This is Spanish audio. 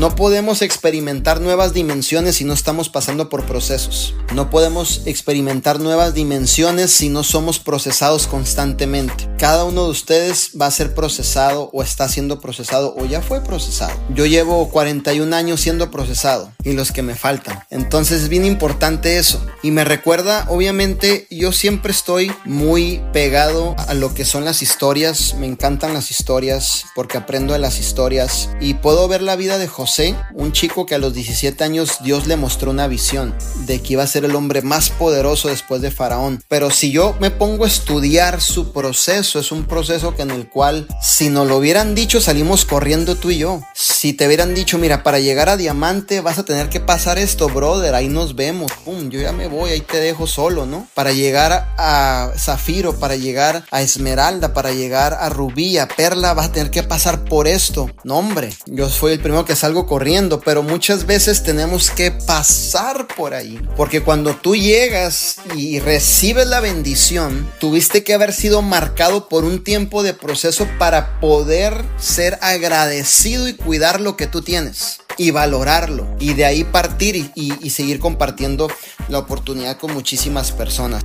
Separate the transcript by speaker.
Speaker 1: No podemos experimentar nuevas dimensiones si no estamos pasando por procesos. No podemos experimentar nuevas dimensiones si no somos procesados constantemente. Cada uno de ustedes va a ser procesado o está siendo procesado o ya fue procesado. Yo llevo 41 años siendo procesado y los que me faltan. Entonces es bien importante eso. Y me recuerda, obviamente, yo siempre estoy muy pegado a lo que son las historias. Me encantan las historias porque aprendo de las historias y puedo ver la vida de José, un chico que a los 17 años Dios le mostró una visión de que iba a ser el hombre más poderoso después de Faraón. Pero si yo me pongo a estudiar su proceso, es un proceso que en el cual si nos lo hubieran dicho salimos corriendo tú y yo. Si te hubieran dicho, mira, para llegar a diamante vas a tener que pasar esto, brother, ahí nos vemos. Pum, yo ya me voy, ahí te dejo solo, ¿no? Para llegar a zafiro, para llegar a esmeralda, para llegar a rubí, a perla, vas a tener que pasar por esto. No, hombre, yo soy el primero que salgo corriendo, pero muchas veces tenemos que pasar por ahí. Porque cuando tú llegas y recibes la bendición, tuviste que haber sido marcado por un tiempo de proceso para poder ser agradecido y lo que tú tienes y valorarlo y de ahí partir y seguir compartiendo la oportunidad con muchísimas personas.